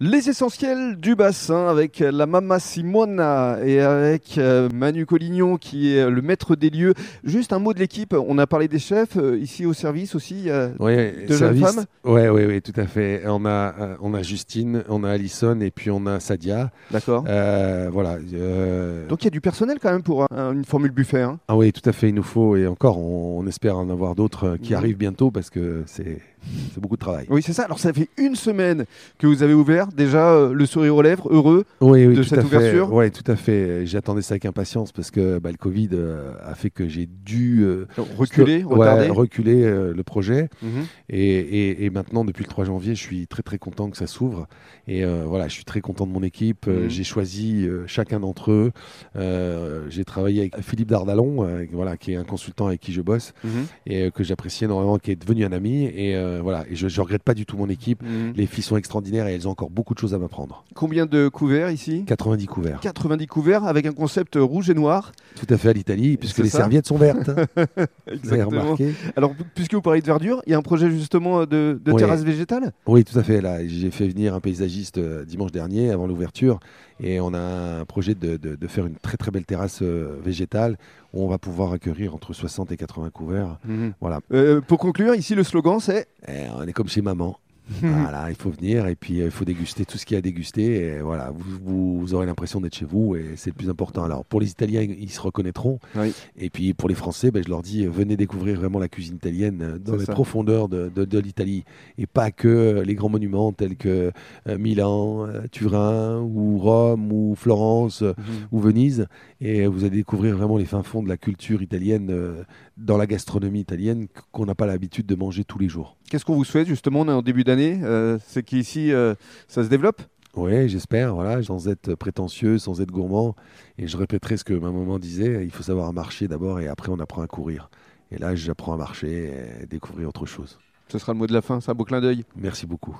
Les essentiels du bassin avec la Mama Simona et avec euh, Manu Collignon qui est le maître des lieux. Juste un mot de l'équipe. On a parlé des chefs euh, ici au service aussi. Ouais, de jeunes service- femmes Ouais, ouais, ouais, tout à fait. On a, euh, on a Justine, on a Alison et puis on a Sadia. D'accord. Euh, voilà. euh, Donc il y a du personnel quand même pour un- une formule buffet. hein. Ah oui, tout à fait, il nous faut, et encore, on, on espère en avoir d'autres qui Mhm. arrivent bientôt parce que c'est beaucoup de travail. Oui, c'est ça. Alors ça fait une semaine que vous avez ouvert. Déjà euh, le sourire aux lèvres, heureux. Oui, oui, de cette ouverture Oui, tout à fait. J'attendais ça avec impatience parce que bah, le Covid euh, a fait que j'ai dû euh, Reculer, ouais, reculer le projet. Mhm. Et, et- et maintenant, depuis le 3 janvier, je suis très très content que ça s'ouvre. Et voilà, je suis très content de mon équipe. Mhm. J'ai choisi chacun d'entre eux. J'ai travaillé avec Philippe Dardalon, voilà, qui est un consultant avec qui je bosse Mhm. et que j'apprécie énormément, qui est devenu un ami. Et voilà, et je, je regrette pas du tout mon équipe. Les filles sont extraordinaires et elles ont encore beaucoup de choses à m'apprendre. Combien de couverts ici? 90 couverts. 90 couverts avec un concept rouge et noir. Tout à fait à l'Italie, puisque les ça serviettes sont vertes. Vous avez remarqué Alors, pu- puisque vous parlez de verdure, il y a un projet justement de, de Oui. terrasse végétale? Oui, tout à fait. Là, j'ai fait venir un paysagiste euh, dimanche dernier, avant l'ouverture, et on a un projet de, de- de faire une très très belle terrasse euh, végétale où on va pouvoir accueillir entre 60 et 80 couverts. Voilà. Euh, pour conclure, ici le slogan c'est Et on est comme chez maman. Voilà, il faut venir et puis euh, il faut déguster tout ce qu'il y a à déguster. Et voilà, vous, aurez l'impression d'être chez vous et c'est le plus important. Alors pour les Italiens, ils se reconnaîtront. Oui. Et puis pour les Français, ben, je leur dis, venez découvrir vraiment la cuisine italienne euh, dans les ça. profondeurs de, de- de l'Italie. Et pas que euh, les grands monuments tels que Milan, Turin, ou Rome, ou Florence, euh, ou Venise. Et vous allez découvrir vraiment les fins fonds de la culture italienne dans la gastronomie italienne qu- qu'on n'a pas l'habitude de manger tous les jours. Qu'est-ce qu'on vous souhaite justement on est en début d'année euh, C'est qu'ici euh, ça se développe? Oui, j'espère, voilà, sans être prétentieux, sans être gourmand. Et je répéterai ce que ma maman disait, il faut savoir marcher d'abord et après on apprend à courir. Et là, j'apprends à marcher et découvrir autre chose. Ce sera le mot de la fin, c'est un beau clin d'œil? Merci beaucoup.